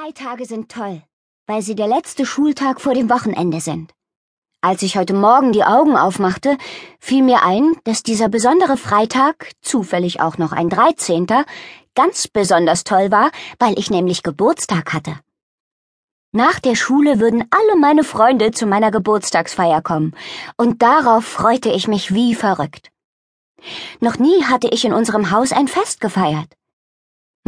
Freitage sind toll, weil sie der letzte Schultag vor dem Wochenende sind. Als ich heute Morgen die Augen aufmachte, fiel mir ein, dass dieser besondere Freitag, zufällig auch noch ein Dreizehnter, ganz besonders toll war, weil ich nämlich Geburtstag hatte. Nach der Schule würden alle meine Freunde zu meiner Geburtstagsfeier kommen, und darauf freute ich mich wie verrückt. Noch nie hatte ich in unserem Haus ein Fest gefeiert.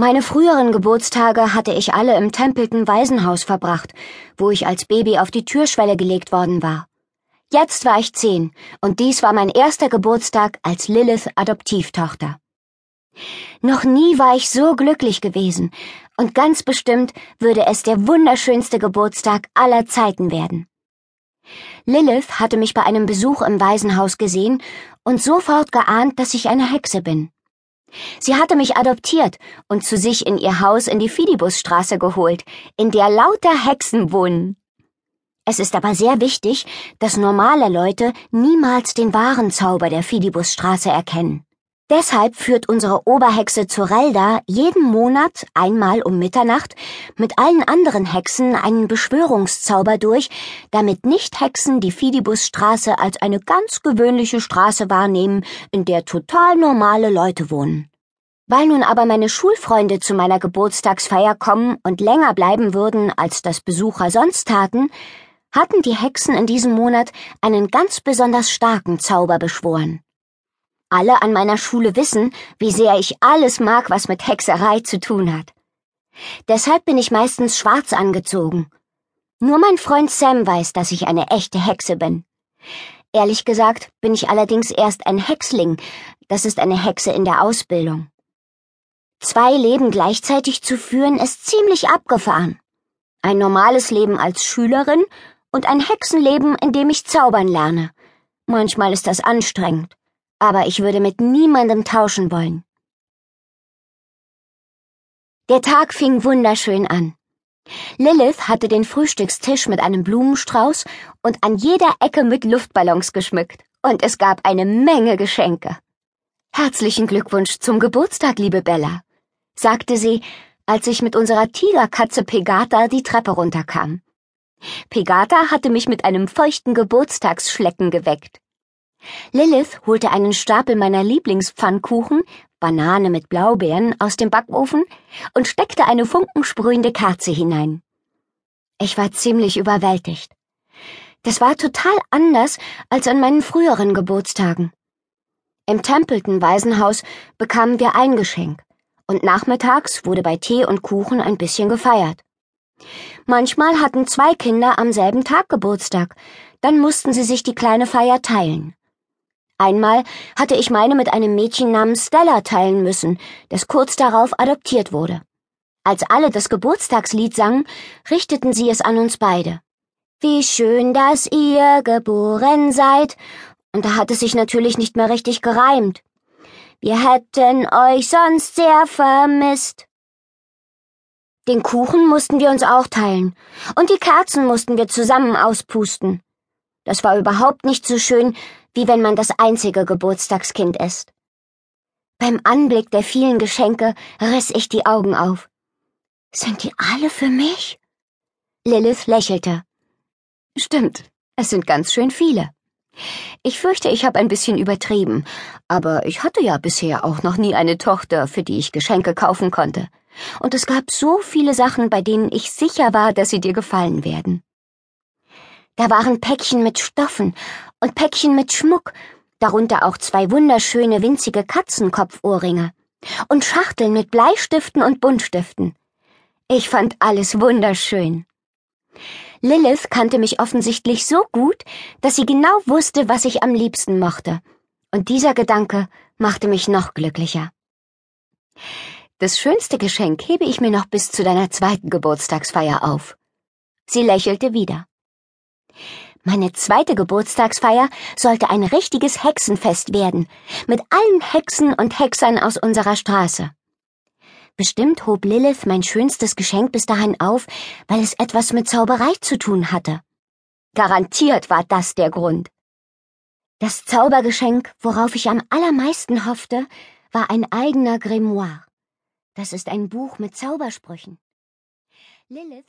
Meine früheren Geburtstage hatte ich alle im Templeton Waisenhaus verbracht, wo ich als Baby auf die Türschwelle gelegt worden war. Jetzt war ich zehn, und dies war mein erster Geburtstag als Lilith Adoptivtochter. Noch nie war ich so glücklich gewesen, und ganz bestimmt würde es der wunderschönste Geburtstag aller Zeiten werden. Lilith hatte mich bei einem Besuch im Waisenhaus gesehen und sofort geahnt, dass ich eine Hexe bin. Sie hatte mich adoptiert und zu sich in ihr Haus in die Fidibusstraße geholt, in der lauter Hexen wohnen. Es ist aber sehr wichtig, dass normale Leute niemals den wahren Zauber der Fidibusstraße erkennen. Deshalb führt unsere Oberhexe Zorelda jeden Monat einmal um Mitternacht mit allen anderen Hexen einen Beschwörungszauber durch, damit Nicht-Hexen die Fidibusstraße als eine ganz gewöhnliche Straße wahrnehmen, in der total normale Leute wohnen. Weil nun aber meine Schulfreunde zu meiner Geburtstagsfeier kommen und länger bleiben würden, als das Besucher sonst taten, hatten die Hexen in diesem Monat einen ganz besonders starken Zauber beschworen. Alle an meiner Schule wissen, wie sehr ich alles mag, was mit Hexerei zu tun hat. Deshalb bin ich meistens schwarz angezogen. Nur mein Freund Sam weiß, dass ich eine echte Hexe bin. Ehrlich gesagt bin ich allerdings erst ein Hexling, das ist eine Hexe in der Ausbildung. Zwei Leben gleichzeitig zu führen, ist ziemlich abgefahren. Ein normales Leben als Schülerin und ein Hexenleben, in dem ich zaubern lerne. Manchmal ist das anstrengend aber ich würde mit niemandem tauschen wollen. Der Tag fing wunderschön an. Lilith hatte den Frühstückstisch mit einem Blumenstrauß und an jeder Ecke mit Luftballons geschmückt, und es gab eine Menge Geschenke. Herzlichen Glückwunsch zum Geburtstag, liebe Bella, sagte sie, als ich mit unserer Tigerkatze Pegata die Treppe runterkam. Pegata hatte mich mit einem feuchten Geburtstagsschlecken geweckt. Lilith holte einen Stapel meiner Lieblingspfannkuchen, Banane mit Blaubeeren, aus dem Backofen und steckte eine funkensprühende Kerze hinein. Ich war ziemlich überwältigt. Das war total anders als an meinen früheren Geburtstagen. Im Templeton Waisenhaus bekamen wir ein Geschenk und nachmittags wurde bei Tee und Kuchen ein bisschen gefeiert. Manchmal hatten zwei Kinder am selben Tag Geburtstag, dann mussten sie sich die kleine Feier teilen. Einmal hatte ich meine mit einem Mädchen namens Stella teilen müssen, das kurz darauf adoptiert wurde. Als alle das Geburtstagslied sangen, richteten sie es an uns beide. Wie schön, dass ihr geboren seid. Und da hat es sich natürlich nicht mehr richtig gereimt. Wir hätten euch sonst sehr vermisst. Den Kuchen mussten wir uns auch teilen, und die Kerzen mussten wir zusammen auspusten. Das war überhaupt nicht so schön, wie wenn man das einzige Geburtstagskind ist. Beim Anblick der vielen Geschenke riss ich die Augen auf. Sind die alle für mich? Lilith lächelte. Stimmt, es sind ganz schön viele. Ich fürchte, ich habe ein bisschen übertrieben, aber ich hatte ja bisher auch noch nie eine Tochter, für die ich Geschenke kaufen konnte. Und es gab so viele Sachen, bei denen ich sicher war, dass sie dir gefallen werden. Da waren Päckchen mit Stoffen und Päckchen mit Schmuck, darunter auch zwei wunderschöne winzige Katzenkopfohrringe und Schachteln mit Bleistiften und Buntstiften. Ich fand alles wunderschön. Lilith kannte mich offensichtlich so gut, dass sie genau wusste, was ich am liebsten mochte. Und dieser Gedanke machte mich noch glücklicher. Das schönste Geschenk hebe ich mir noch bis zu deiner zweiten Geburtstagsfeier auf. Sie lächelte wieder. Meine zweite Geburtstagsfeier sollte ein richtiges Hexenfest werden, mit allen Hexen und Hexern aus unserer Straße. Bestimmt hob Lilith mein schönstes Geschenk bis dahin auf, weil es etwas mit Zauberei zu tun hatte. Garantiert war das der Grund. Das Zaubergeschenk, worauf ich am allermeisten hoffte, war ein eigener Grimoire. Das ist ein Buch mit Zaubersprüchen. Lilith